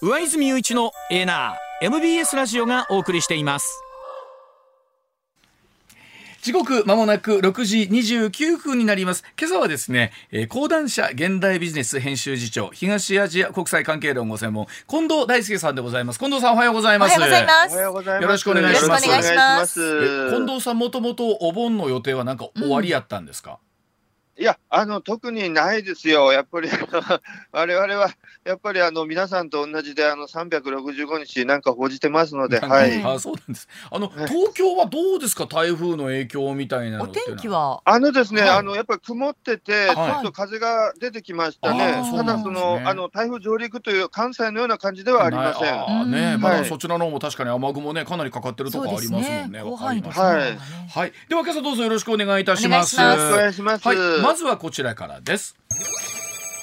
上泉雄一のエーナー MBS ラジオがお送りしています。時刻まもなく6時29分になります。今朝はですね、えー、講談社現代ビジネス編集次長東アジア国際関係論ご専門近藤大輔さんでございます。近藤さんおはようございます。おはようございます。よろしくお願いします。近藤さんもともとお盆の予定はなんか終わりやったんですか、うん、いやあの特にないですよやっぱり 我々はやっぱりあの皆さんと同じであの365日なんか報じてますので、はい。あそうなんです。あの、東京はどうですか？台風の影響みたいなお天気は？あのですね、はい、あのやっぱり曇ってて、ちょっと風が出てきましたね。ただその、あの台風上陸という関西のような感じではありません。あね、まだそちらの方も確かに雨雲ねかなりかかってるとこありますもんね。はい、はい。では今朝どうぞよろしくお願いいたします。お願いします。はい、まずはこちらからです。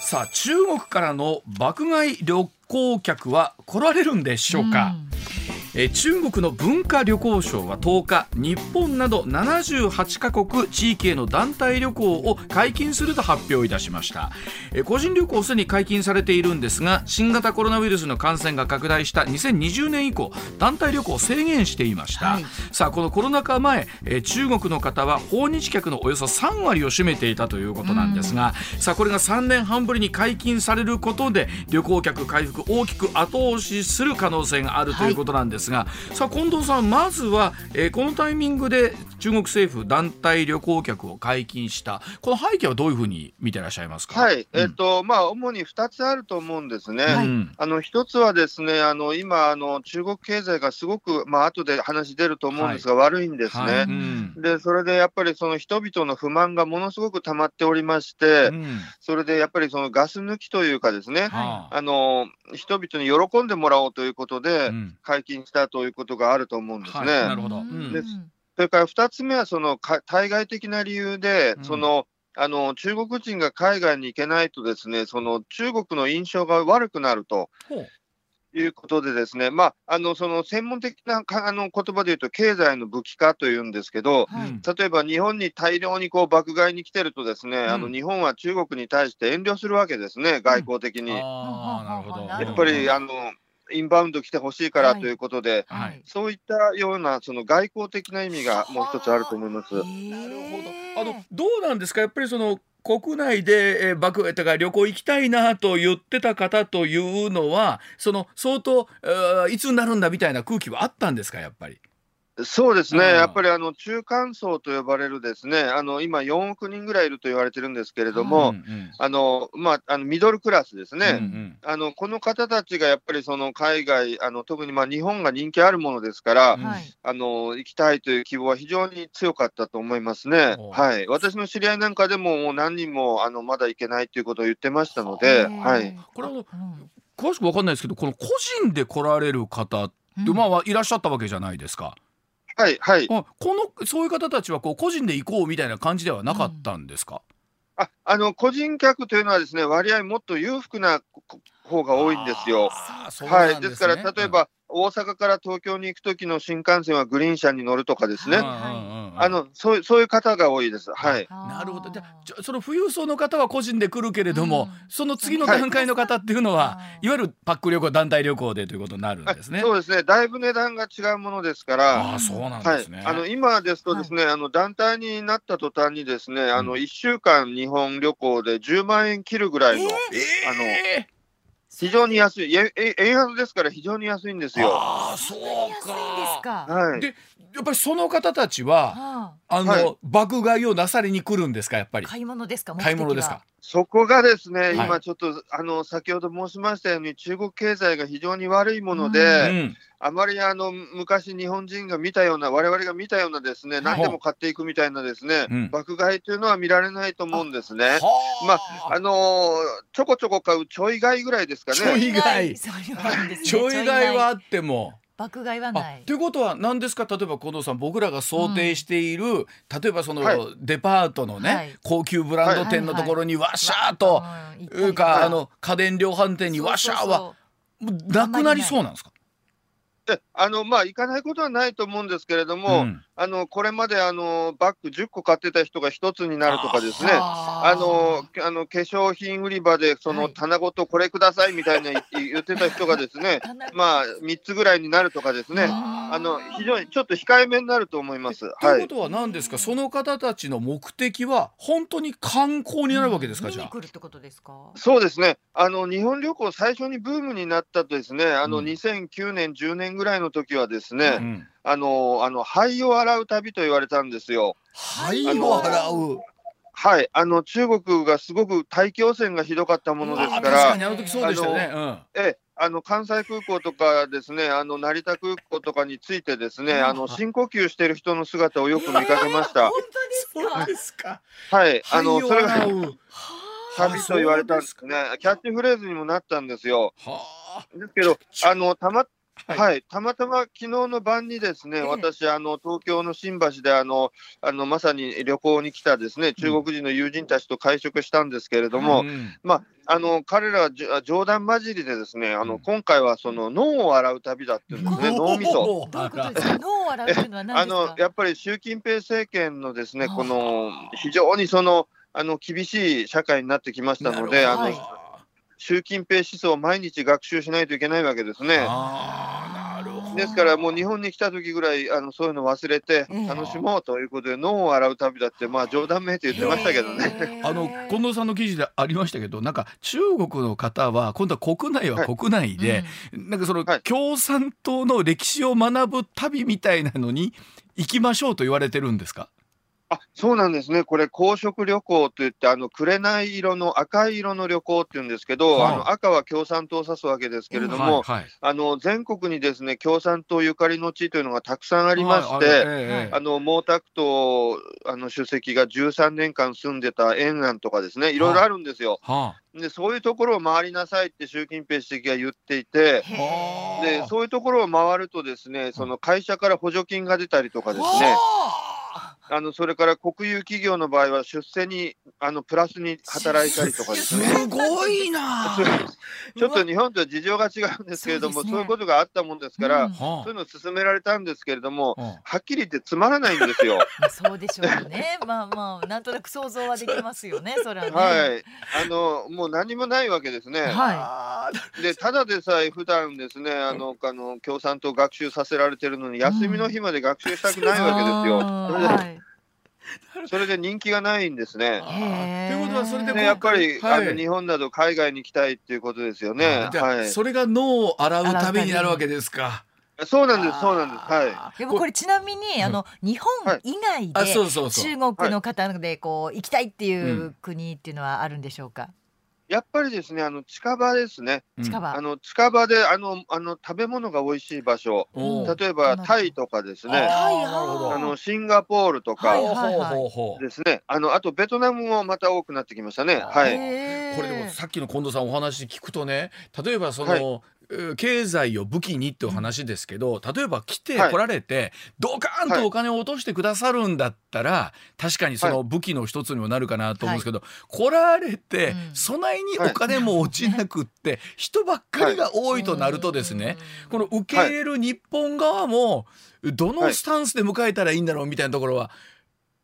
さあ中国からの爆買い旅行客は来られるんでしょうか、うんえ中国の文化旅行省は10日日本など78カ国地域への団体旅行を解禁すると発表いたしました。え個人旅行すでに解禁されているんですが新型コロナウイルスの感染が拡大した2020年以降団体旅行を制限していました、はい、さあこのコロナ禍前え中国の方は訪日客のおよそ3割を占めていたということなんですが、さあこれが3年半ぶりに解禁されることで旅行客回復大きく後押しする可能性があるということなんですが、はい、がさあ近藤さんまずは、えー、このタイミングで中国政府団体旅行客を解禁した。この背景はどういうふうに見てらっしゃいますか？はい、えっ、ー、とまあ主に2つあると思うんですね。はい、あの1つはですねあの今あの中国経済がすごくまあ後で話出ると思うんですが、はい、悪いんですね。はい。うん、でそれでやっぱりその人々の不満がものすごく溜まっておりまして、うん、それでやっぱりそのガス抜きというかですね、あの人々に喜んでもらおうということで解禁したということがあると思うんですね。なるほど、うん。でそれから2つ目はその対外的な理由で、そのあの中国人が海外に行けないとですねその中国の印象が悪くなると。いうことでですね、まあ、あのその専門的なあの言葉で言うと、経済の武器化というんですけど、はい、例えば日本に大量にこう爆買いに来てると、ですね、うん、あの日本は中国に対して遠慮するわけですね、外交的に。うん、やっぱりあのインバウンド来てほしいからということで、はい、そういったようなその外交的な意味がもう一つあると思います。なるほど。あのどうなんですか？やっぱりその国内で、えー、爆とか旅行行きたいなと言ってた方というのは、その相当、いつになるんだみたいな空気はあったんですか？やっぱり。そうですね、やっぱりあの中間層と呼ばれる、ですね。あの今、4億人ぐらいいると言われてるんですけれども、うんうん、あのまあ、あのミドルクラスですね、うんうん、あのこの方たちがやっぱりその海外、あの特にまあ日本が人気あるものですから、うん、あの行きたいという希望は非常に強かったと思いますね。はい、私の知り合いなんかでも、もう何人もあのまだ行けないということを言ってましたので、はい、これは詳しく分かんないですけど、この個人で来られる方って、まあ、いらっしゃったわけじゃないですか。はいはい。このそういう方たちはこう個人で行こうみたいな感じではなかったんですか？うん、ああの個人客というのはですね割合もっと裕福な方が多いんですよ。すね、はい。ですから例えば、大阪から東京に行く時の新幹線はグリーン車に乗るとかですね、あのそうそういう方が多いです。はい、なるほど。じゃその富裕層の方は個人で来るけれども、うん、その次の段階の方っていうのは、はい、いわゆるパック旅行団体旅行でということになるんですね。そうですね。だいぶ値段が違うものですから。あそうなんですね、はい、あの今ですとですね、はい、あの団体になった途端にですねあの1週間日本旅行で10万円切るぐらいの、えー、あの非常に安い、え円安ですから非常に安いんですよ。ああ、そうか。はい。で、やっぱりその方たちは、あの、はい、爆買いをなさりに来るんですか、やっぱり？買い物ですか？買い物ですか？そこがですね、今ちょっと、あの先ほど申しましたように、中国経済が非常に悪いもので、うん、あまりあの昔、日本人が見たような、われわれが見たようなですね、何でも買っていくみたいなですね、うん、爆買いというのは見られないと思うんですね。まあ、あのー、ちょこちょこ買うちょい買いぐらいですかね。ちょい買い。ちょい買い はあっても。爆買いはない。ということは何ですか？例えば近藤さん僕らが想定している、うん、例えばその、はい、デパートのね、はい、高級ブランド店のところにわしゃーと、い。い。うかあの家電量販店にわしゃーはなくなりそうなんですか？であのまあ、行かないことはないと思うんですけれども、うん、あのこれまであのバッグ10個買ってた人が1つになるとかですね、あのあの化粧品売り場でその棚ごとこれくださいみたいな 言ってた人がですね、まあ、3つぐらいになるとかですね、あの非常にちょっと控えめになると思います。ということは何ですか、その方たちの目的は、本当に観光になるわけですか、じゃあ？そうですね。あの、日本旅行、最初にブームになったとですね、あの2009年、10年ぐらいの時はですね、うん、あの、あの、灰を洗う旅と言われたんですよ。灰を洗うはい、あの中国がすごく大気汚染がひどかったものですから、あの時そうでしたね。うん、えあの関西空港とかですね、あの成田空港とかについてですね、あの深呼吸している人の姿をよく見かけました。本当ですか？はい、あのそれが旅と言われたんですね。キャッチフレーズにもなったんですよ。ですけど、あのたまはい、はい、たまたま昨日の晩にですね、え私、あの東京の新橋であのあのまさに旅行に来たですね中国人の友人たちと会食したんですけれども、うん、まあ、あの彼らは冗談交じりでですね、あの今回はその脳を洗う旅だっていうんですね、脳みそ。脳を洗うというのは何ですか？あのやっぱり習近平政権のですね、この非常にそのあの厳しい社会になってきましたので、あの習近平思想を毎日学習しないといけないわけですね。ですからもう日本に来た時ぐらいあのそういうの忘れて楽しもうということで脳を洗う旅だってまあ冗談めいて言ってましたけどね。あの近藤さんの記事でありましたけどなんか中国の方は今度は国内は国内で、はいなんかその共産党の歴史を学ぶ旅みたいなのに行きましょうと言われてるんですか？あそうなんですね、これ、公職旅行といって、あの紅色の赤い色の旅行っていうんですけど、はい、あの赤は共産党を指すわけですけれども、はいはい、あの全国にですね共産党ゆかりの地というのがたくさんありまして、はいえー、あの毛沢東あの主席が13年間住んでた延安とかですね、いろいろあるんですよ。でそういうところを回りなさいって習近平主席が言っていて、でそういうところを回ると、ですねその会社から補助金が出たりとかですね。あのそれから国有企業の場合は出世にあのプラスに働いたりとかですね。すごいな ちょっと日本とは事情が違うんですけれども、そう、ね,、いうことがあったもんですから、うん、そういうのを進められたんですけれども、うん、はっきり言ってつまらないんですよ。そうでしょうね。まあまあなんとなく想像はできますよね。それはね。はい。あのもう何もないわけですね。はい。でただでさえ普段ですねあのあの共産党学習させられてるのに休みの日まで学習したくないわけですよ。はい それで人気がないんですね。ということはそれで、ね、やっぱり、はい、あの日本など海外に行きたいっていうことですよね。はい、それが脳を洗うためになるわけですか。そうなんです、そうなんです。はい。でもこれちなみに、あの日本以外で中国の方でこう行きたいっていう国っていうのはあるんでしょうか？やっぱりですね、あの近場ですね。近場。あの近場で、あの、あの食べ物が美味しい場所。例えばタイとかですね。あのシンガポールとか。ですね。あの、あとベトナムもまた多くなってきましたね。はい。これでも、さっきの近藤さんお話聞くとね。例えば、その、経済を武器にっていう話ですけど例えば来て来られて、ドカーンとお金を落としてくださるんだったら、確かにその武器の一つにもなるかなと思うんですけど、来られて、備えにお金も落ちなくって、人ばっかりが多いとなるとですね、この受け入れる日本側もどのスタンスで迎えたらいいんだろうみたいなところは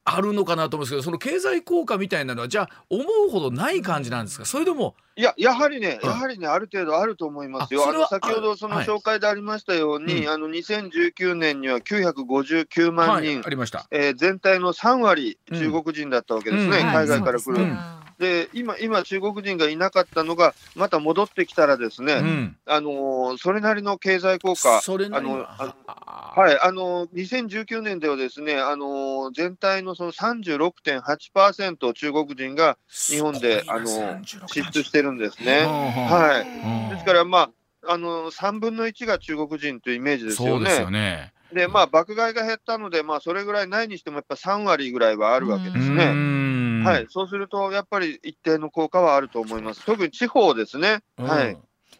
あるのかなと思うんですけどその経済効果みたいなのはじゃあ思うほどない感じなんですか？それでもいややはりね、やはりねある程度あると思いますよ。あの先ほどその紹介でありましたように、あの2019年には959万人、はい、ありました、えー、全体の3割中国人だったわけですね、うん、海外から来る。うんで今、今、中国人がいなかったのが、また戻ってきたらですね、うん、あのそれなりの経済効果、それあのはい、あの2019年ではですね、あの全体のその36.8%を中国人が日本であの支出してるんですね。はい、ですから、まああの、3分の1が中国人というイメージですよね。そうですよね。で、まあ、爆買いが減ったので、まあ、それぐらいないにしても、やっぱ3割ぐらいはあるわけですね。はい、そうすると、やっぱり一定の効果はあると思います。特に地方ですね。はい。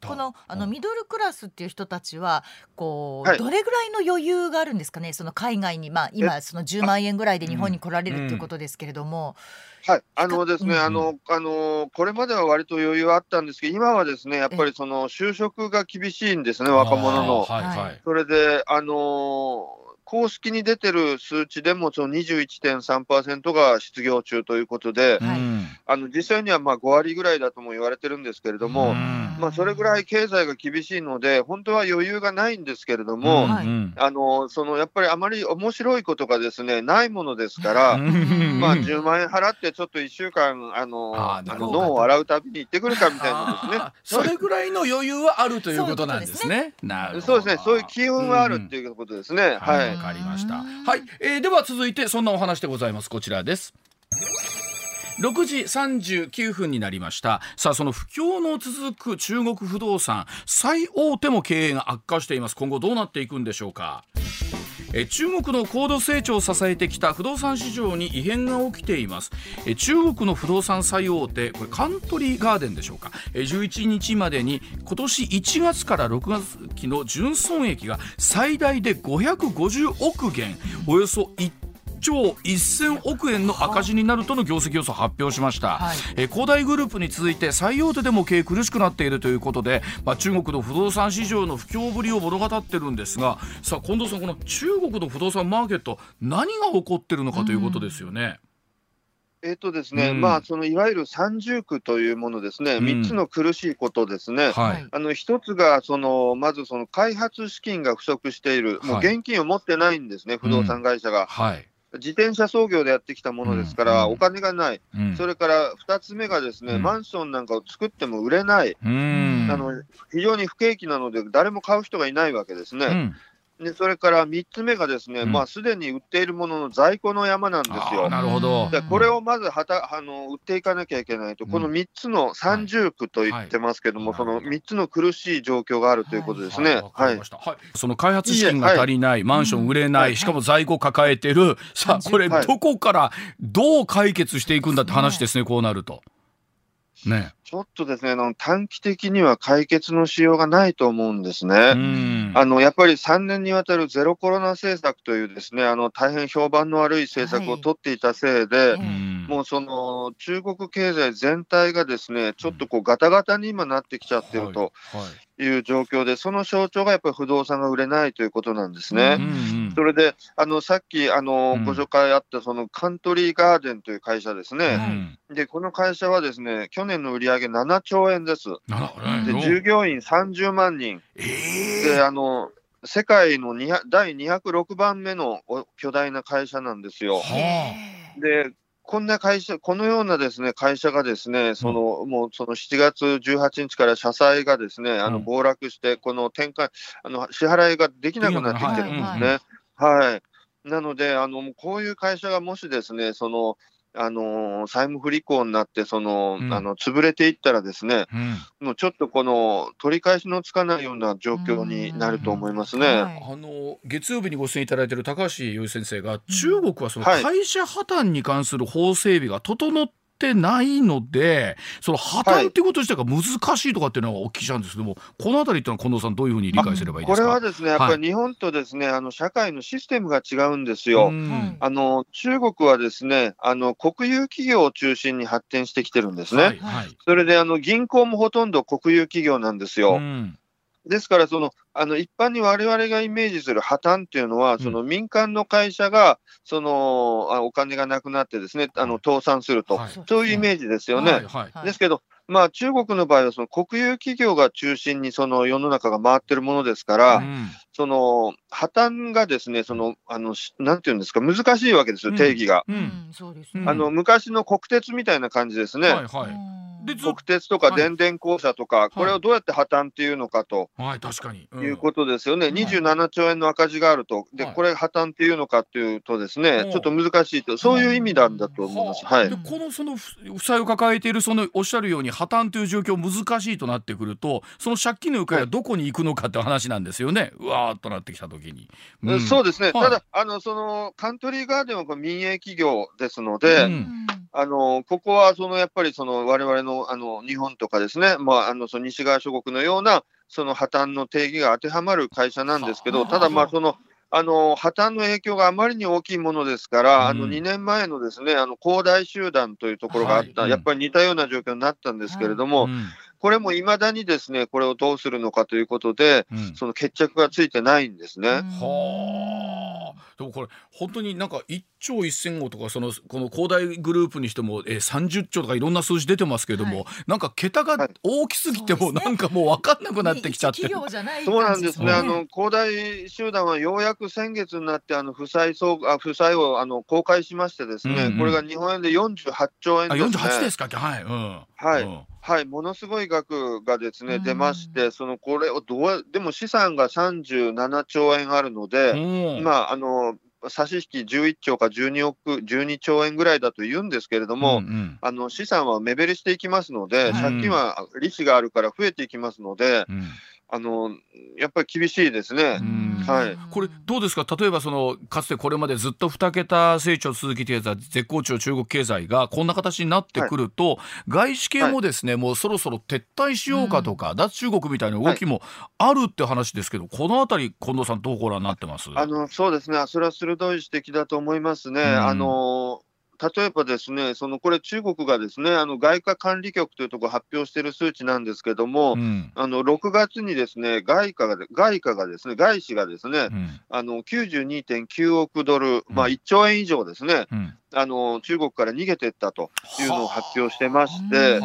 このあのミドルクラスっていう人たちはこう、はい、どれぐらいの余裕があるんですかね？その海外に。まあ今その10万円ぐらいで日本に来られるということですけれども。はい、あのですね、うん、あの、あの、これまでは割と余裕あったんですけど、今はですね、やっぱりその就職が厳しいんですね、若者の。はいはい、それで、あの公式に出てる数値でもその21.3%が失業中ということで、はい、あの実際にはまあ5割ぐらいだとも言われてるんですけれども、まあ、それぐらい経済が厳しいので、本当は余裕がないんですけれども、あのそのやっぱりあまり面白いことがですねないものですから、まあ、10万円払って、ちょっと1週間、あのあの脳を洗うたびに行ってくるかみたいなですね。それぐらいの余裕はあるということなんですね。そうですね、そういう機運はあるっていうことですね。はい。わかりました。はい、えー、では続いてそんなお話でございます。こちらです。6時39分になりました。さあその不況の続く中国不動産最大手も経営が悪化しています。今後どうなっていくんでしょうか。え中国の高度成長を支えてきた不動産市場に異変が起きています。え中国の不動産最大手これカントリーガーデンでしょうか。え11日までに今年1月から6月期の純損益が最大で550億元およそ1兆1000億円の赤字になるとの業績予想を発表しました、はい、え恒大グループに続いて最大手でも経営苦しくなっているということで、まあ、中国の不動産市場の不況ぶりを物語ってるんですがさあ近藤さんこの中国の不動産マーケット何が起こってるのかということですよね。えっ、とですね、うん、まあ、そのいわゆる三重苦というものですね、3つの苦しいことですね、はい、あの1つがその、まずその開発資金が不足している、もう現金を持ってないんですね、不動産会社が。はい、自転車操業でやってきたものですから、お金がない、それから2つ目がですね、マンションなんかを作っても売れない、あの非常に不景気なので、誰も買う人がいないわけですね。でそれから3つ目がですね、うん、まあ、すでに売っているものの在庫の山なんですよ。なるほど。でこれをまずはたあの売っていかなきゃいけないと、この3つの三重苦と言ってますけども、はい、その3つの苦しい状況があるということですね。はい、はい、その開発資金が足りない、マンション売れない、しかも在庫抱えてる、さあ、これ、どこからどう解決していくんだって話ですね、こうなると。ね、ちょっとですね、あの短期的には解決のしようがないと思うんですね。あのやっぱり3年にわたるゼロコロナ政策というですね、あの大変評判の悪い政策を取っていたせいで、はい、もうその中国経済全体がですね、ちょっとこうガタガタに今なってきちゃってるという状況で、その象徴がやっぱり不動産が売れないということなんですね。それで、あのさっきあのご紹介あったそのカントリーガーデンという会社ですね。で、この会社はですね、去年の売上7兆円です。で、従業員30万人。えー、で、あの、世界の第206番目の巨大な会社なんですよ。で、こんな会社、このようなですね会社がですね、その、うん、もうその7月18日から社債がですね、あの暴落して、この転換、あの支払いができなくなってきてるんですね。はい、なので、あのこういう会社がもしですね、そのあの債務不履行になって、その、うん、あの潰れていったらですね、うん、もうちょっとこの取り返しのつかないような状況になると思いますね。はい、あの月曜日にご出演いただいている高橋由先生が、中国はその会社破綻に関する法整備が整ってないのでその破綻っていうこと自体が難しいとかっていうのはお聞きしたんですけども、このあたりってのは近藤さんどういうふうに理解すればいいですか？これはですねやっぱり日本とですね、はい、あの社会のシステムが違うんですよ。あの中国はですねあの国有企業を中心に発展してきてるんですね。はいはい、それであの銀行もほとんど国有企業なんですよ。うんですからその、あの一般に我々がイメージする破綻っていうのは、その民間の会社がそのあお金がなくなってですね、あの倒産すると、はい、そういうイメージですよね。はいはい、ですけど、まあ、中国の場合はその国有企業が中心にその世の中が回ってるものですから、うん、その破綻がですね、そのあのなんていうんですか、難しいわけですよ、定義が。あの昔の国鉄みたいな感じですね。はいはい国鉄とか電電公社とか、はい、これをどうやって破綻っていうのかと、はい、確かに、いうことですよね、うん、27兆円の赤字があると、でこれ破綻っていうのかっていうと、ですね、ちょっと難しいと、そういう意味なんだと思います、はい、でこのその負債を抱えている、そのおっしゃるように、破綻という状況、難しいとなってくると、その借金の行方はどこに行くのかって話なんですよね、うわーっとなってきたときに、うん、そうですね、ただあの、そのカントリーガーデンは民営企業ですので、うん、あのここはそのやっぱりその我々ののあの日本とかですね、まあ、あのその西側諸国のようなその破綻の定義が当てはまる会社なんですけど、ただ、まあ、そのあの破綻の影響があまりに大きいものですから、うん、あの2年前のですねあの恒大集団というところがあった、はい、やっぱり似たような状況になったんですけれども、これもいまだにですねこれをどうするのかということで、うん、その決着がついてないんですね。はあでもこれ本当になんか1兆1000億とかそのこの恒大グループにしても、えー、30兆とかいろんな数字出てますけれども、はい、なんか桁が大きすぎてもなんかもう分かんなくなってきちゃって、そうなんですね、あの恒大集団はようやく先月になってあの負債総あ負債をあの公開しましてですね、うんうん、これが日本円で48兆円です、ね、あ48ですか？はい、うん、はい、うんはい、ものすごい額がですね、出まして、そのこれをどうでも資産が37兆円あるので、今、あの差し引き11兆か12億、12兆円ぐらいだと言うんですけれども、うんうん、あの資産は目減りしていきますので、借金は利子があるから増えていきますので、うんあのやっぱり厳しいですね。はい。これどうですか？例えばそのかつてこれまでずっと2桁成長を続けていた絶好調中国経済がこんな形になってくると、はい、外資系もですね、はい、もうそろそろ撤退しようかとか、脱中国みたいな動きもあるって話ですけど、このあたり近藤さんどうご覧になってます？あのそうですね。それは鋭い指摘だと思いますね。あの例えばですね、そのこれ、中国がですねあの外貨管理局というところ発表している数値なんですけども、うん、あの6月にですね外貨が外貨がですね外資がですね、うん、あの92.9億ドル、まあ、1兆円以上ですね、うん、あの中国から逃げていったというのを発表してまして、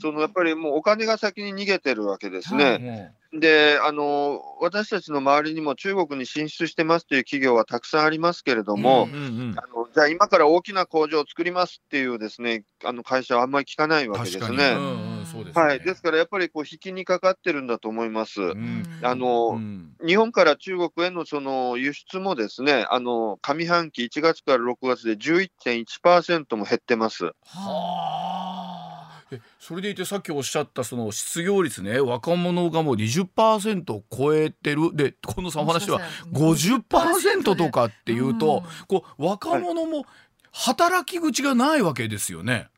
そのやっぱりもうお金が先に逃げてるわけですね。であの私たちの周りにも中国に進出してますという企業はたくさんありますけれども、うんうんうん、あのじゃあ今から大きな工場を作りますっていうですねあの会社はあんまり聞かないわけですね。はい、ですからやっぱりこう引きにかかってるんだと思います。うん、あの、うん、日本から中国へのその輸出もですねあの上半期1月から6月で11.1%も減ってます。はあ。それでいてさっきおっしゃったその失業率ね若者がもう20%を超えてる。で近藤さんお話は50%とかっていうと、こう若者も働き口がないわけですよね。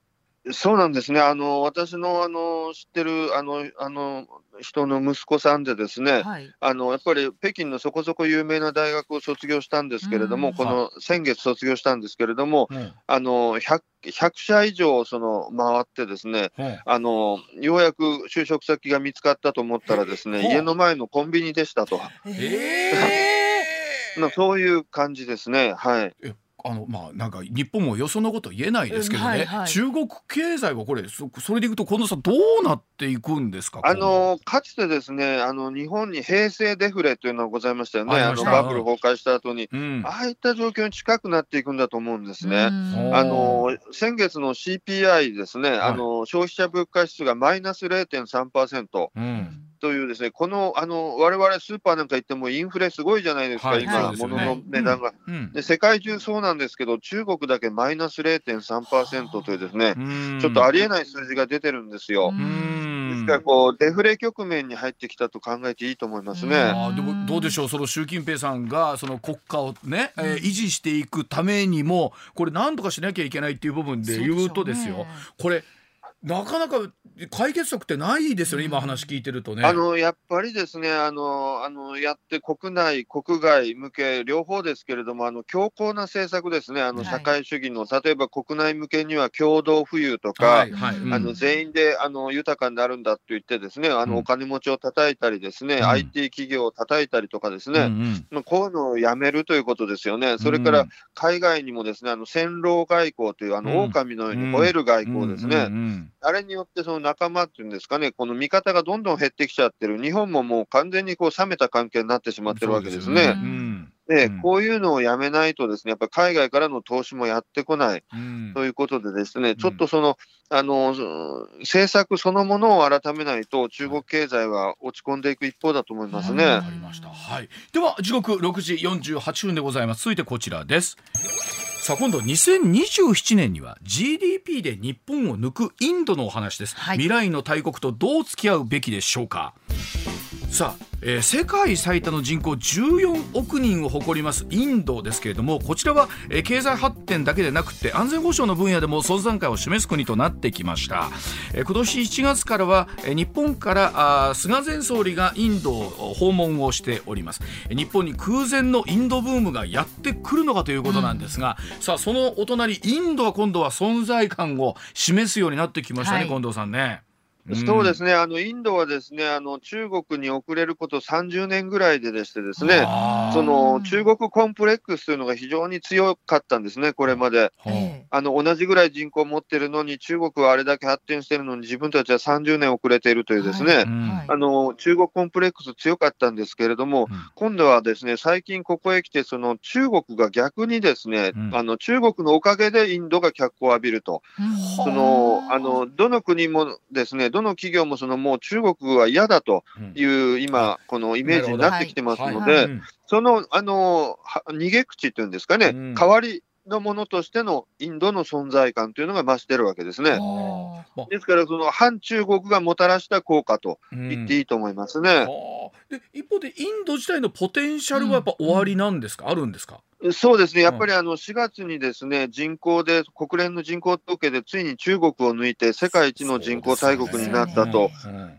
そうなんですね。あの、私の、あの、知ってる、あの、あの、人の息子さんでですね、はい、あの、やっぱり北京のそこそこ有名な大学を卒業したんですけれども、この先月卒業したんですけれども、あの、100、100社以上、その、回ってですね、あの、ようやく就職先が見つかったと思ったらですね、家の前のコンビニでしたと。えー、そういう感じですね。はい。あのまあなんか日本もよそのこと言えないですけどね、はいはい、中国経済はこれそそれでいくと近藤さんどうなっていくんですかあのかつてですねあの日本に平成デフレというのがございましたよね。あのバブル崩壊した後に、うん、ああいった状況に近くなっていくんだと思うんですね。あの先月の CPI ですね、はい、あの消費者物価指数がマイナス0.3%。うんというですね、この、あの、我々スーパーなんか行ってもインフレすごいじゃないですか、はい、今、物、の値段が、うん、で。世界中そうなんですけど、中国だけマイナス0.3%というですね、ちょっとありえない数字が出てるんですよ。ですからこう、デフレ局面に入ってきたと考えていいと思いますね。あでもどうでしょう、その習近平さんがその国家をね、えー、維持していくためにも、これ、なんとかしなきゃいけないっていう部分で言うとですよ、これ、なかなか解決策ってないですよね、今話聞いてるとね。あのやっぱりですねあのあの、やって国内、国外向け、両方ですけれども、あの強硬な政策ですね、あの社会主義の、はい、例えば国内向けには共同富裕とか、はいはいうん、あの全員であの豊かになるんだと言って、ですねあの、お金持ちを叩いたり、ですね、うん、IT 企業を叩いたりとかですね、うんうん、こういうのをやめるということですよね、それから海外にもですねあの戦狼外交という、あの狼のように吠える外交ですね。あれによってその仲間っていうんですかね、この味方がどんどん減ってきちゃってる、日本ももう完全にこう冷めた関係になってしまってるわけですね。で、こういうのをやめないとですね、やっぱり海外からの投資もやってこない、うん、ということでですね、ちょっとその、あの、政策そのものを改めないと、中国経済は落ち込んでいく一方だと思いますね。はい、では、時刻6時48分でございます。続いてこちらです。さあ今度2027年には GDP で日本を抜くインドのお話です、はい、未来の大国とどう付き合うべきでしょうか？さあ、えー、世界最多の人口14億人を誇りますインドですけれどもこちらは、えー、経済発展だけでなくて安全保障の分野でも存在感を示す国となってきました、えー、今年1月からは、えー、日本からあ菅前総理がインドを訪問をしております。日本に空前のインドブームがやってくるのかということなんですが、うん、さあそのお隣インドは今度は存在感を示すようになってきましたね、はい、近藤さんね。そうですね、あのインドはですねあの中国に遅れること30年ぐらいででしてですね、その中国コンプレックスというのが非常に強かったんですね、これまで。あの同じぐらい人口を持ってるのに、中国はあれだけ発展してるのに、自分たちは30年遅れているというですね、はい。あの中国コンプレックス強かったんですけれども、うん、今度はですね最近ここへ来て、その中国が逆にですね、うん、あの中国のおかげでインドが脚光を浴びると、そのあのどの国もですねどの企業もそのもう中国は嫌だという、今、このイメージになってきてますので、そのあの逃げ口というんですかね、代わりのものとしてのインドの存在感というのが増してるわけですね。ですから、その反中国がもたらした効果と言っていいと思いますね。で一方で、インド自体のポテンシャルはやっぱ終わりなんですか、あるんですか？そうですね、やっぱりあの4月にですね人口で、国連の人口統計でついに中国を抜いて、世界一の人口大国になったと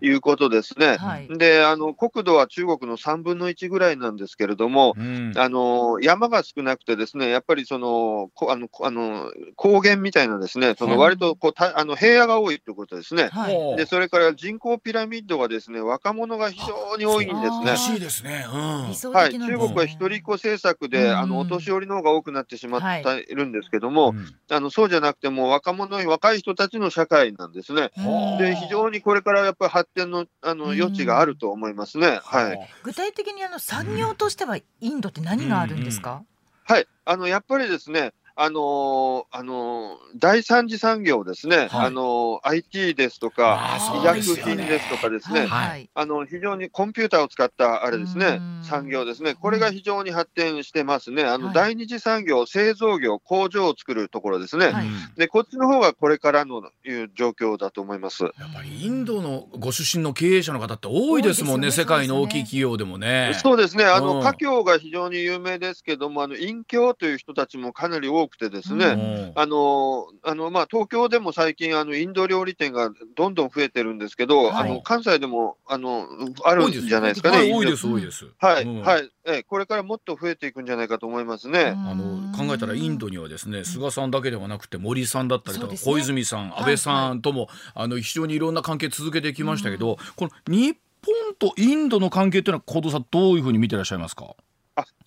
いうことですね。で、あの国土は中国の3分の1ぐらいなんですけれども、うん、あの山が少なくて、ですねやっぱりそのあのあの高原みたいな、ですねその割とこうたあの平野が多いということですね、はい、で、それから人口ピラミッドがですね若者が非常に多いんですね。しいですね、うん、はい、中国は一人っ子政策で、あのお年寄りの方が多くなってしまってい。るんですけども、はいあのそうじゃなくても若者、若い人たちの社会なんですね。で非常にこれからやっぱり発展のあの余地があると思いますね。はい、具体的にあの産業としてはインドって何があるんですか、はい。あのやっぱりですねあのー、あのー、第三次産業ですね、はい、あのー、IT ですとか、医薬品ですとかですね、はい、あの非常にコンピューターを使ったあれですね、産業ですね、これが非常に発展してますね、あの、第二次産業、製造業、工場を作るところですね、はい、でこっちの方がこれからのいう状況だと思います。やっぱりインドのご出身の経営者の方って多いですもんね、ね。世界の大きい企業でもね。そうですね、あの、華僑が非常に有名ですけども、あの隠居という人たちもかなり多多くてですね、あのあのまあ、東京でも最近あの、インド料理店がどんどん増えてるんですけど、はい、あの関西でもあのあるんじゃないですかね。多いです、多いです。はい、はい、えこれからもっと増えていくんじゃないかと思いますね。あの考えたらインドにはですね、菅さんだけではなくて森さんだったりとか、ね、小泉さん、安倍さんとも、はいはい、あの非常にいろんな関係続けてきましたけど、この日本とインドの関係というのは、小藤さんどういうふうに見てらっしゃいますか？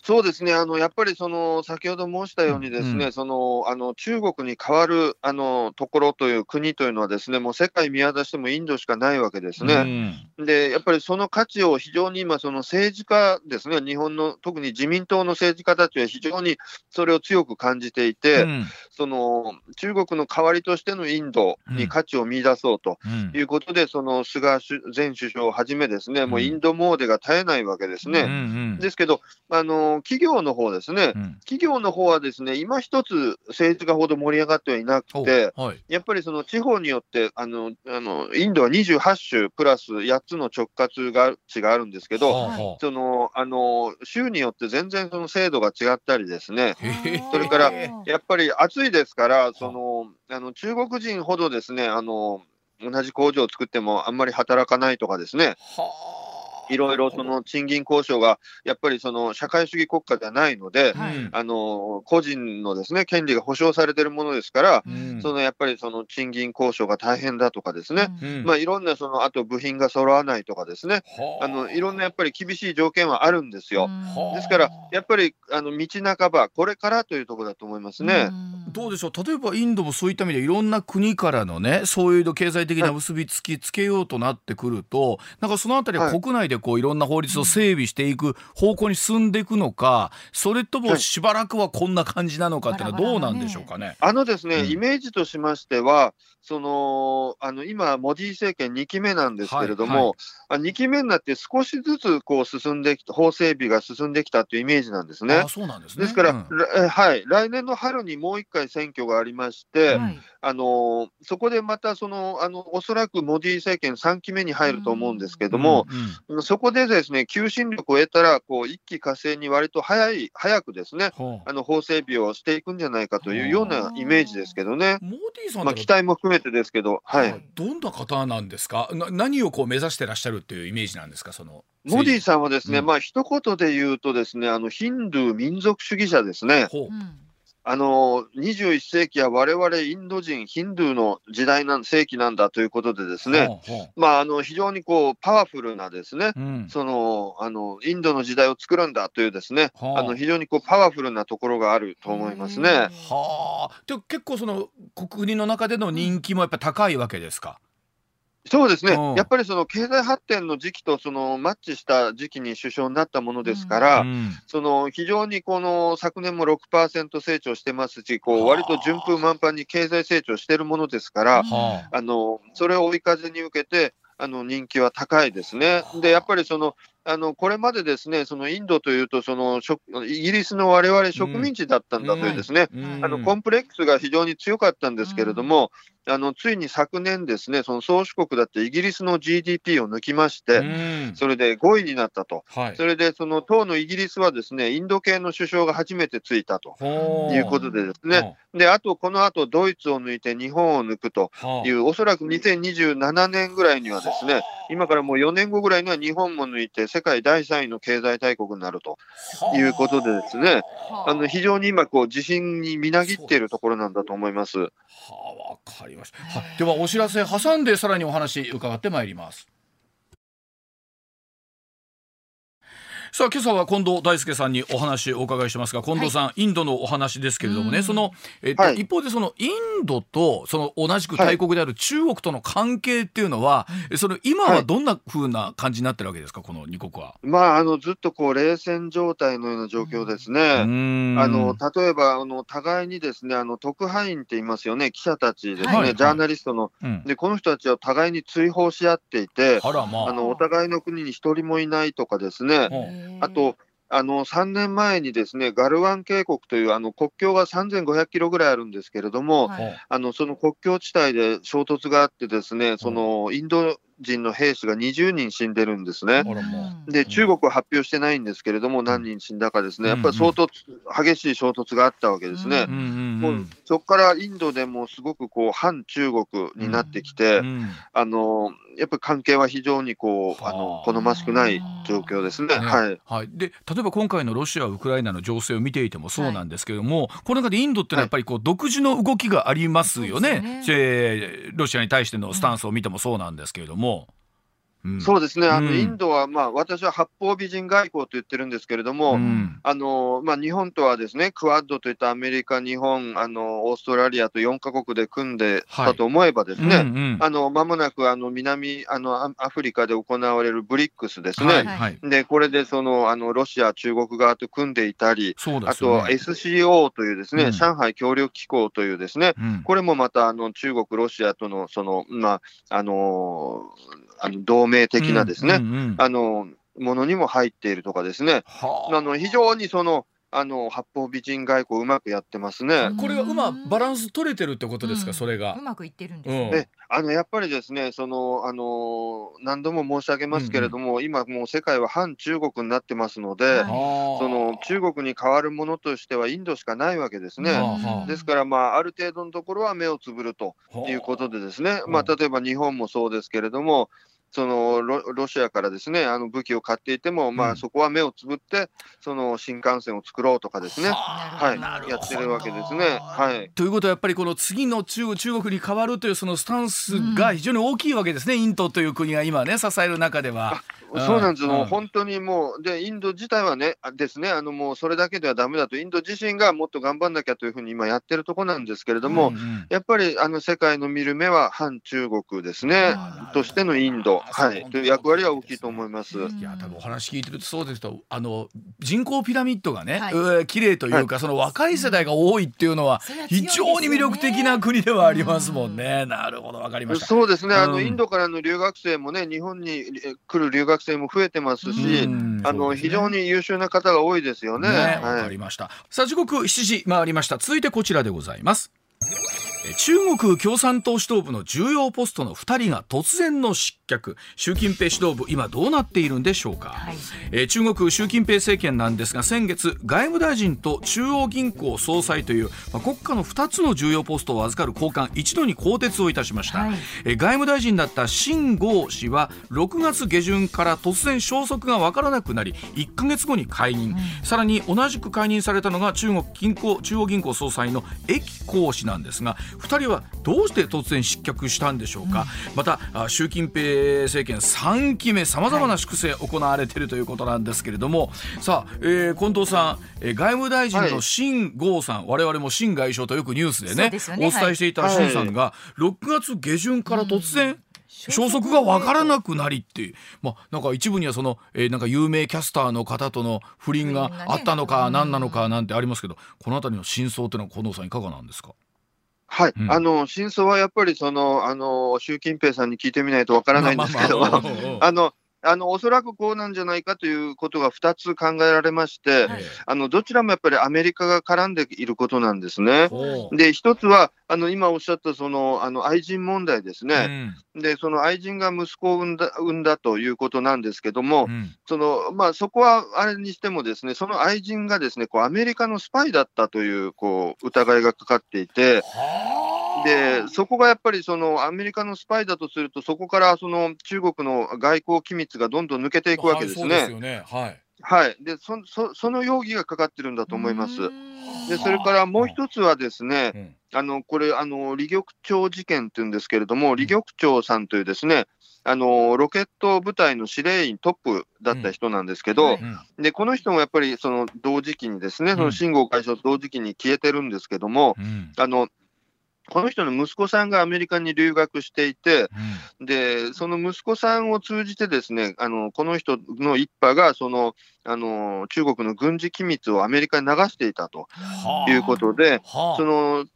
そうですね、あのやっぱりその先ほど申したように、ですね、うん、そのあの中国に代わるあのところという国というのは、ですねもう世界見渡してもインドしかないわけですね。うん、で、やっぱりその価値を非常に今、その政治家ですね、日本の特に自民党の政治家たちは非常にそれを強く感じていて、うん、その中国の代わりとしてのインドに価値を見出そうということで、その菅前首相をはじめ、ですねもうインド詣でが絶えないわけですね。ですけどあの企業の方ですね、うん、企業の方はですね、今一つ政治家ほど盛り上がってはいなくて、はい、やっぱりその地方によってあのあの、インドは28州プラス8つの直轄が地があるんですけど、はい、そのあの州によって全然その制度が違ったりですね、それからやっぱり暑いですから、そのあの中国人ほどですねあの、同じ工場を作ってもあんまり働かないとかですね。はあいろいろその賃金交渉がやっぱりその社会主義国家ではないので、はい、あの個人のですね権利が保障されているものですから、うん、そのやっぱりその賃金交渉が大変だとかですね、うん、まあいろんなそのあと部品が揃わないとかですね、あ。のいろんなやっぱり厳しい条件はあるんですよ。ですからやっぱりあの道半ばこれからというところだと思いますね。どうでしょう？例えばインドもそういった意味でいろんな国からのねそういう経済的な結びつきつけようとなってくると、はい、なんかそのあたりは国内でこういろんな法律を整備していく方向に進んでいくのか、それともしばらくはこんな感じなのかっていうのはどうなんでしょうかね？あのですね、イメージとしましては、そのあの今、モディ政権2期目なんですけれども、はいはい、2期目になって少しずつこう進んできた、法整備が進んできたというイメージなんですね。あそうなんですね。ですから、うん、はい、来年の春にもう1回選挙がありまして、はい、あのそこでまたそのあの、おそらくモディ政権3期目に入ると思うんですけども、うんうん、そこでですね、求心力を得たら、こう、一気火星に割と早い、早くですね、あの、法整備をしていくんじゃないかというようなイメージですけどね。モーディさんまあ、期待も含めてですけど、はい。どんな方なんですか？な何をこう目指してらっしゃるっていうイメージなんですか？その。モディさんはですね、うん、まあ、一言で言うとですね、あの、ヒンドゥー民族主義者ですね。ほうあの21世紀は我々インド人、ヒンドゥーの時代なん世紀なんだということで、ですね、まあ、あの非常にこうパワフルなですね、うん、そのあのインドの時代を作るんだというですね、あの非常にこうパワフルなところがあると思いますね。はあ、で結構その国の中での人気もやっぱ高いわけですか？そうですね、やっぱりその経済発展の時期とそのマッチした時期に首相になったものですから、うん、その非常にこの昨年も6%成長してますし、こう割と順風満帆に経済成長してるものですから、あのそれを追い風に受けて、あの人気は高いですね。で、やっぱりそのあのこれまでですね、そのインドというと、そのイギリスの我々植民地だったんだというですね、うん。うん、あのコンプレックスが非常に強かったんですけれども、うん、あのついに昨年ですね、その宗主国だってイギリスの GDP を抜きまして、それで5位になったと、はい、それでその当のイギリスはですね、インド系の首相が初めてついたということでですね、であとこの後ドイツを抜いて日本を抜くという、おそらく2027年ぐらいにはですね、今からもう4年後ぐらいには日本も抜いて、世界第3位の経済大国になるということでですね、あの非常に今こう、自信にみなぎっているところなんだと思います。はあ、わかりました。はでは、お知らせ挟んで、さらにお話伺ってまいります。さあ今朝は近藤大輔さんにお話をお伺いしますが近藤さん、はい、インドのお話ですけれどもねその、えっと、はい、一方でそのインドとその同じく大国である中国との関係っていうのは、はい、その今はどんなふうな感じになってるわけですかこの二国は？まああのずっとこう冷戦状態のような状況ですね。あの例えばあの互いにですねあの特派員って言いますよね記者たちですね、ジャーナリストの、うん、でこの人たちは互いに追放し合っていてあ、まあ、あのお互いの国に一人もいないとかですね。あと、あの3年前にですねガルワン渓谷というあの国境が3500キロぐらいあるんですけれども、はい、あのその国境地帯で衝突があって、ですねそのインド人の兵士が20人死んでるんですね。で、中国は発表してないんですけれども、何人死んだかですね、やっぱり相当激しい衝突があったわけですね。もうそこからインドでもすごくこう反中国になってきて、あのやっぱり関係は非常にこうあ。の好ましくない状況ですね。はい、はい、で例えば今回のロシア、ウクライナの情勢を見ていてもそうなんですけれども、はい、この中でインドってのはやっぱりこう独自の動きがありますよね、はい、ね。ロシアに対してのスタンスを見てもそうなんですけれども。もそうですね、あのインドは、まあ、私は八方美人外交と言ってるんですけれども、うん、あのまあ、日本とはですね、クアッドといったアメリカ、日本、あのオーストラリアと4か国で組んでたと思えばですね、はいうんうん、あのまもなくあの南あのアフリカで行われるブリックスですね、はいはい、でこれでそのあのロシア、中国側と組んでいたり、ね、あと SCO というですね、うん、上海協力機構というですね、うん、これもまたあの中国、ロシアとのその、まああのあの同盟的なですね、うんうんうん、あのものにも入っているとかですね、はあ、あの非常にそのあの八方美人外交うまくやってますね。これがうまバランス取れてるってことですか、うん、それが。うまくいってるんですね。うん、あのやっぱりですね、そのあの何度も申し上げますけれども、うんうん、今もう世界は反中国になってますので、はい、その中国に代わるものとしてはインドしかないわけですね。はあ、ですからまあある程度のところは目をつぶるということでですね、はあ、まあ例えば日本もそうですけれども。そのロロシアからですねあの武器を買っていても、まあ、そこは目をつぶって、その新幹線を作ろうとかですね、はい、やってるわけですね。はい、ということはやっぱりこの次の中中国に変わるというそのスタンスが非常に大きいわけですね、インドという国が今ね支える中では。そうなんですよ、うん、本当にもう、で、インド自体はね、ですね、あのもうそれだけではだめだと、インド自身がもっと頑張んなきゃというふうに今やってるところなんですけれども、うんうん、やっぱりあの世界の見る目は反中国ですね、としてのインド、はい、という役割は大きいと思います。いや、多分お話聞いてるとそうですと、あの人口ピラミッドがね、はい、綺麗というか、はい、その若い世代が多いっていうのは、非常に魅力的な国ではありますもんね。なるほど、わかりました。そうですね、あのインドからの留学生もね、日本に来る留学生も増えてますし、あの、ね、非常に優秀な方が多いですよね。わ、ね、はい、かりました。さあ時刻7時回りました。続いてこちらでございます。中国共産党指導部の重要ポストの2人が突然の失脚。習近平指導部今どうなっているんでしょうか、はい、えー、中国習近平政権なんですが先月外務大臣と中央銀行総裁という、まあ、国家の2つの重要ポストを預かる高官一度に更迭をいたしました、はい、えー、外務大臣だった秦剛氏は6月下旬から突然消息が分からなくなり1か月後に解任、うん、さらに同じく解任されたのが中国銀行中央銀行総裁の駅講氏なんですが2人はどうして突然失脚したんでしょうか、うん、また習近平政権3期目さまざまな粛清行われているということなんですけれども、はい、さあ、えー、近藤さん、えー、外務大臣の秦剛さん、はい、我々も秦外相とよくニュースでね、ね、お伝えしていた秦さんが、6月下旬から突然、うん。消息が分からなくなりってまあ、なんか一部にはその、えー、なんか有名キャスターの方との不倫があったのか何なのかなんてありますけど、この辺りの真相というのは近藤さんいかがなんですか？はい、うん、あの真相はやっぱりそのあの習近平さんに聞いてみないとわからないんですけど、あのあのおそらくこうなんじゃないかということが2つ考えられまして、はい、あのどちらもやっぱりアメリカが絡んでいることなんですね。で、1つはあの今おっしゃったそのあの愛人問題ですね、うん、でその愛人が息子を産んだ産んだということなんですけども、うん、そのまあ、そこはあれにしても、ですねその愛人がですねこうアメリカのスパイだったというこう疑いがかかっていて。でそこがやっぱりそのアメリカのスパイだとすると、そこからその中国の外交機密がどんどん抜けていくわけですね。はい、ねはい、はい、でそそその容疑がかかってるんだと思います。でそれからもう一つはですね、あのこれあの、李玉町事件っていうんですけれども、李玉町さんというですね、あのロケット部隊の司令員トップだった人なんですけど、うん。でこの人もやっぱりその同時期にですね、その信号解消と同時期に消えてるんですけども、うん、あのこの人の息子さんがアメリカに留学していて、うん、でその息子さんを通じて、ですねあのこの人の一派がそのあの中国の軍事機密をアメリカに流していたということで、はあ、その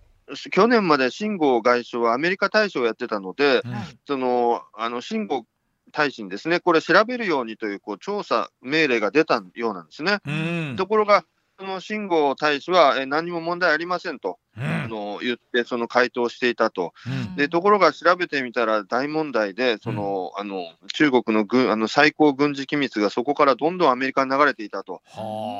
去年まで秦剛外相はアメリカ大使をやってたので、うん、そのあの秦剛大使にですねこれ調べるようにというこう調査命令が出たようなんですね。うん、ところがその秦剛大使は、え何も問題ありませんと、うん、あの言って、その回答していたと、うん、で、ところが調べてみたら大問題で、その、うん、あの中国の軍あの最高軍事機密がそこからどんどんアメリカに流れていたと、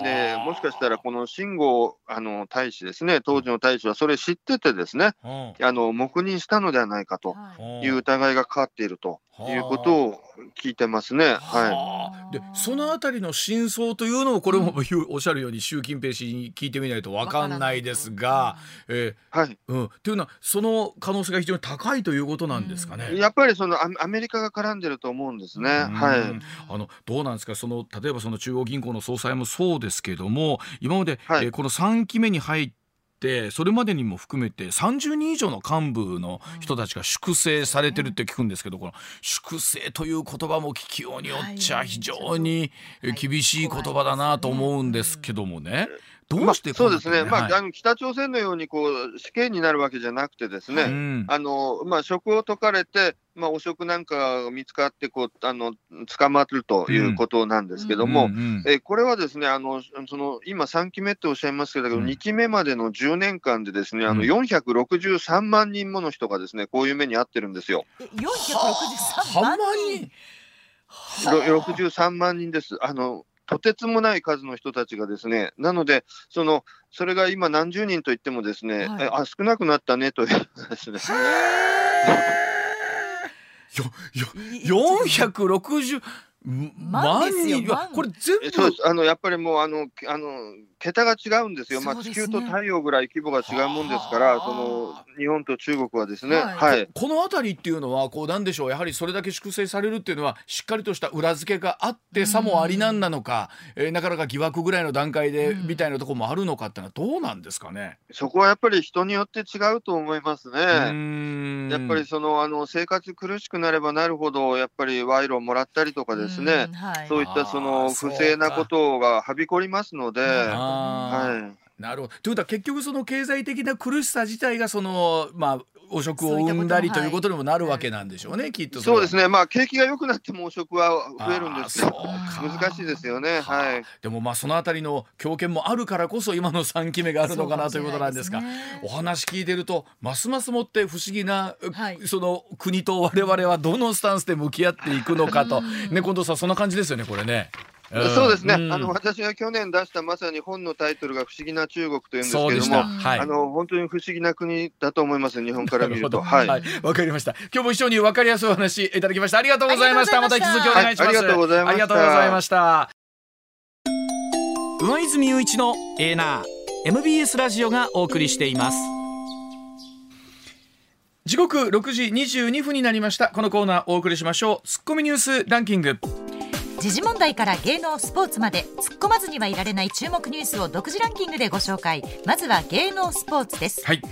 でもしかしたらこの秦剛あの大使ですね、当時の大使はそれ知ってて、ですね、あの黙認したのではないかとい。う疑いがかかっていると。いうことを聞いてますね。はい。で、そのあたりの真相というのをこれも、おっしゃるように習近平氏に聞いてみないとわかんないですが、えー、はい。うん。というのはその可能性が非常に高いということなんですかね。やっぱりそのアメリカが絡んでると思うんですね。はい。あのどうなんですか？その例えばその中央銀行の総裁もそうですけども、今まで、はい、えー、この3期目に入ってそれまでにも含めて30人以上の幹部の人たちが粛清されてるって聞くんですけどこの粛清という言葉も聞きようによっちゃ非常に厳しい言葉だなと思うんですけどもね。どうして、まあ、そうですね、まあ、あの北朝鮮のようにこう死刑になるわけじゃなくて、ですね、はい、あのまあ、職を解かれて、まあ、汚職なんかが見つかってこうあの、捕まるということなんですけども、えこれはですねあのその今、3期目っておっしゃいますけど、うん、2期目までの10年間で、ですねあの463万人もの人がですねこういう目に遭ってるんですよ。463万人？63万人です。あのとてつもない数の人たちがですね、なので、そのそれが今、何十人といっても、ですね、はい、あ少なくなったねというですね。460万人これ全部。そうです。あのやっぱりもうあのあの桁が違うんですよ、まあ、地球と太陽ぐらい規模が違うもんですから、その日本と中国はですね、はい、はい、この辺りっていうのは、こうなんでしょう、やはりそれだけ粛清されるっていうのは、しっかりとした裏付けがあって、さもありなんなのか、えー、なかなか疑惑ぐらいの段階でみたいなところもあるのかっていうのは、どうなんですかね。そこはやっぱり人によって違うと思いますね。やっぱりそのあの生活苦しくなればなるほど、やっぱり賄賂をもらったりとかですね、はい、そういったその不正なことがはびこりますので。はい、なるほど。ということは結局その経済的な苦しさ自体がそのまあ汚職を生んだりということにもなるわけなんでしょうね、はい、きっとそうですね、まあ、景気が良くなっても汚職は増えるんですけど、難しいですよね、はい、でもまあそのあたりの強権もあるからこそ、今の3期目があるのかなということなんですが、すね、お話聞いてると、ますますもって不思議な、はい、その国とわれわれはどのスタンスで向き合っていくのかと、ね、近藤さん、そんな感じですよね、これね。そうですね、うん、あの私が去年出したまさに本のタイトルが不思議な中国というんですけれども、はい、あの本当に不思議な国だと思います、日本から見ると。はい、わ、はい、かりました。今日も一緒に分かりやすいお話いただきました。ありがとうございました。また引き続きお願いします。ありがとうございました。ありがとうございました。上泉雄一のエーナー MBS ラジオがお送りしています。時刻6時22分になりましたこのコーナーお送りしましょうツッコミニュースランキング時事問題から芸能スポーツまで突っ込まずにはいられない注目ニュースを独自ランキングでご紹介。まずは芸能スポーツです、はい。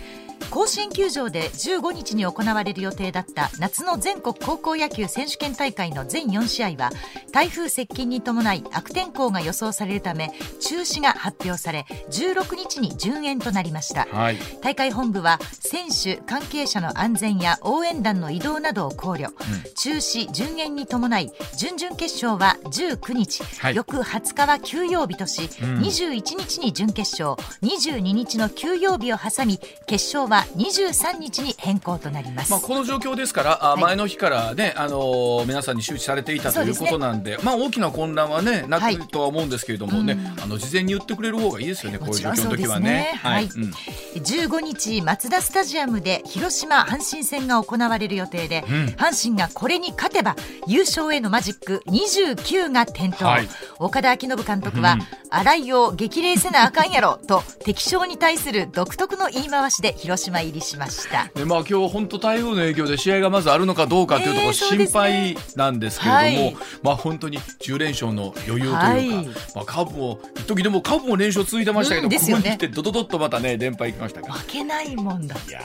甲子園球場で15日に行われる予定だった夏の全国高校野球選手権大会の全4試合は台風接近に伴い悪天候が予想されるため中止が発表され16日に順延となりました、はい、大会本部は選手関係者の安全や応援団の移動などを考慮、うん、中止順延に伴い準々決勝は19日、はい、翌20日は休養日とし、うん、21日に準決勝22日の休養日を挟み決勝は23日に変更となります、まあ、この状況ですから、はい、前の日からね、あのー、皆さんに周知されていたということなんで、ね、まあ、大きな混乱は、ね、なくとは思うんですけれどもね、はい、あの事前に言ってくれる方がいいですよね、こういう状況の時はね。はい、うん、15日、マツダスタジアムで広島阪神戦が行われる予定で、うん、阪神がこれに勝てば優勝へのマジック29が点灯、はい、岡田彰信監督は、うん、新井を激励せなあかんやろと敵将に対する独特の言い回しで広島入りしました。で、まあ、今日本当台風の影響で試合がまずあるのかどうかというところ心配なんですけれども、えーねはい、まあ、本当に10連勝の余裕というか、はい、まあ、カープも一時でもカープも連勝続いてましたけど、うんね、ここに来てドドドッとまたね連敗いきましたから。負けないもんだって。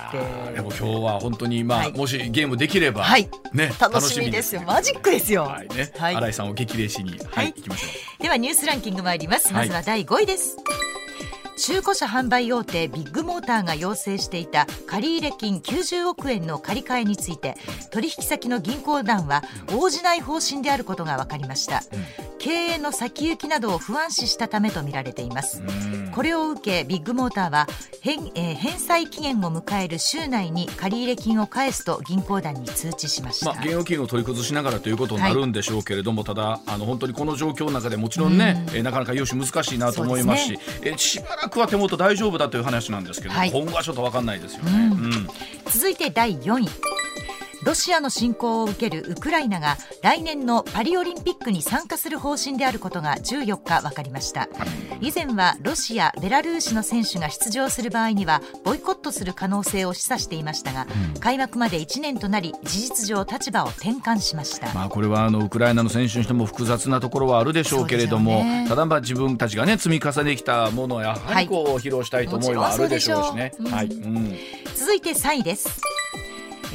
でも今日は本当に、まあ、はい、もしゲームできれば、ね、楽しみですよ。マジックですよ、はいね。新井さんを激励しに、はい、いきましょう。ではニュースランキング参ります。まずは第5位です、中古車販売大手ビッグモーターが要請していた借入金90億円の借り換えについて取引先の銀行団は応じない方針であることが分かりました、経営の先行きなどを不安視したためとみられています。これを受けビッグモーターは返,、えー、返済期限を迎える週内に借入金を返すと銀行団に通知しました、まあ、現預金を取り崩しながらということになるんでしょうけれども、はい、ただあの本当にこの状況の中でもちろんね、えー、なかなか融資難しいなと思いますし、ね、えー、しばらくは手元大丈夫だという話なんですけど、はい、今後はちょっと分かんないですよね、うん。うん、続いて第4位ロシアの侵攻を受けるウクライナが来年のパリオリンピックに参加する方針であることが14日分かりました。以前はロシア、ベラルーシの選手が出場する場合にはボイコットする可能性を示唆していましたが、うん、開幕まで1年となり事実上立場を転換しました、まあ、これはあのウクライナの選手にしても複雑なところはあるでしょうけれども、ね、ただまあ自分たちが、ね、積み重ねてきたものをやはりこう、はい、披露したいと思いはあるでしょうしね。はい、うん、続いて3位です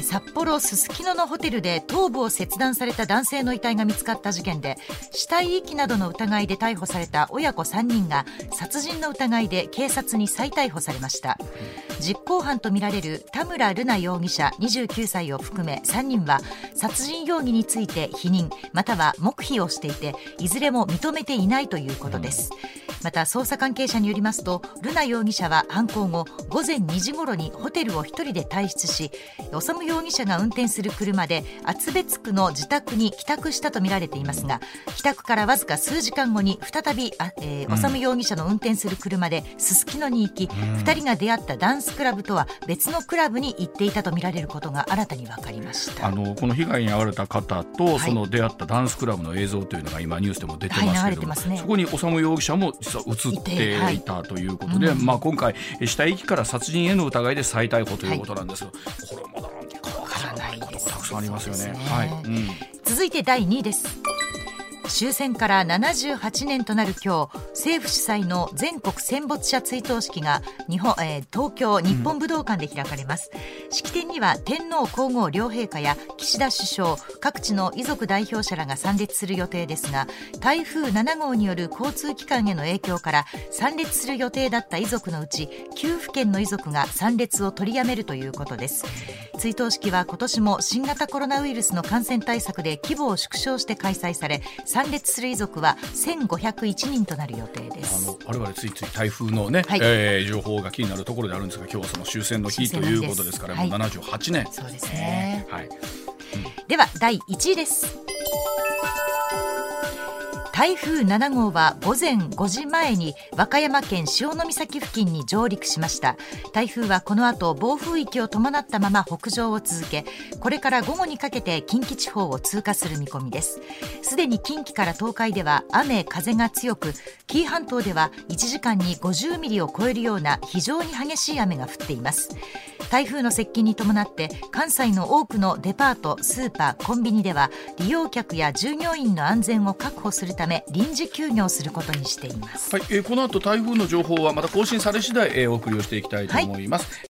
札幌すすきののホテルで頭部を切断された男性の遺体が見つかった事件で死体遺棄などの疑いで逮捕された親子3人が殺人の疑いで警察に再逮捕されました。実行犯とみられる田村瑠奈容疑者29歳を含め3人は殺人容疑について否認または黙秘をしていていずれも認めていないということです、また捜査関係者によりますと瑠奈容疑者は犯行後午前2時ごろにホテルを1人で退出し修容疑者が運転する車で厚別区の自宅に帰宅したとみられていますが帰宅からわずか数時間後に再びあ、えー、修容疑者の運転する車ですすきのに行き、うん、2人が出会ったダンスクラブとは別のクラブに行っていたとみられることが新たに分かりました。あのこの被害に遭われた方と、その出会ったダンスクラブの映像というのが今ニュースでも出てますけども、はいね、そこに修容疑者も実は映っていたということで、はい。うん、まあ、今回死体遺棄から殺人への疑いで再逮捕ということなんですが、これまだわからないです、ね、たくさんありますよね。はい、うん、続いて第2位です。終戦から78年となる今日政府主催の全国戦没者追悼式が日本、えー、東京日本武道館で開かれます、うん、式典には天皇皇后両陛下や岸田首相各地の遺族代表者らが参列する予定ですが台風7号による交通機関への影響から参列する予定だった遺族のうち9府県の遺族が参列を取りやめるということです。追悼式は今年も新型コロナウイルスの感染対策で規模を縮小して開催され参列する遺族は1501人となる予定です。あの我々ついつい台風のね、はい、えー、情報が気になるところであるんですが今日はその終戦の日ということですからもう78年、そうですね、はい、うん、では第1位です台風7号は午前5時前に和歌山県潮岬付近に上陸しました。台風はこの後暴風域を伴ったまま北上を続けこれから午後にかけて近畿地方を通過する見込みです。すでに近畿から東海では雨風が強く紀伊半島では1時間に50ミリを超えるような非常に激しい雨が降っています。台風の接近に伴って関西の多くのデパートスーパーコンビニでは利用客や従業員の安全を確保するため臨時休業することにしています、はいえー、この後台風の情報はまた更新され次第、えー、お送りをしていきたいと思います、はい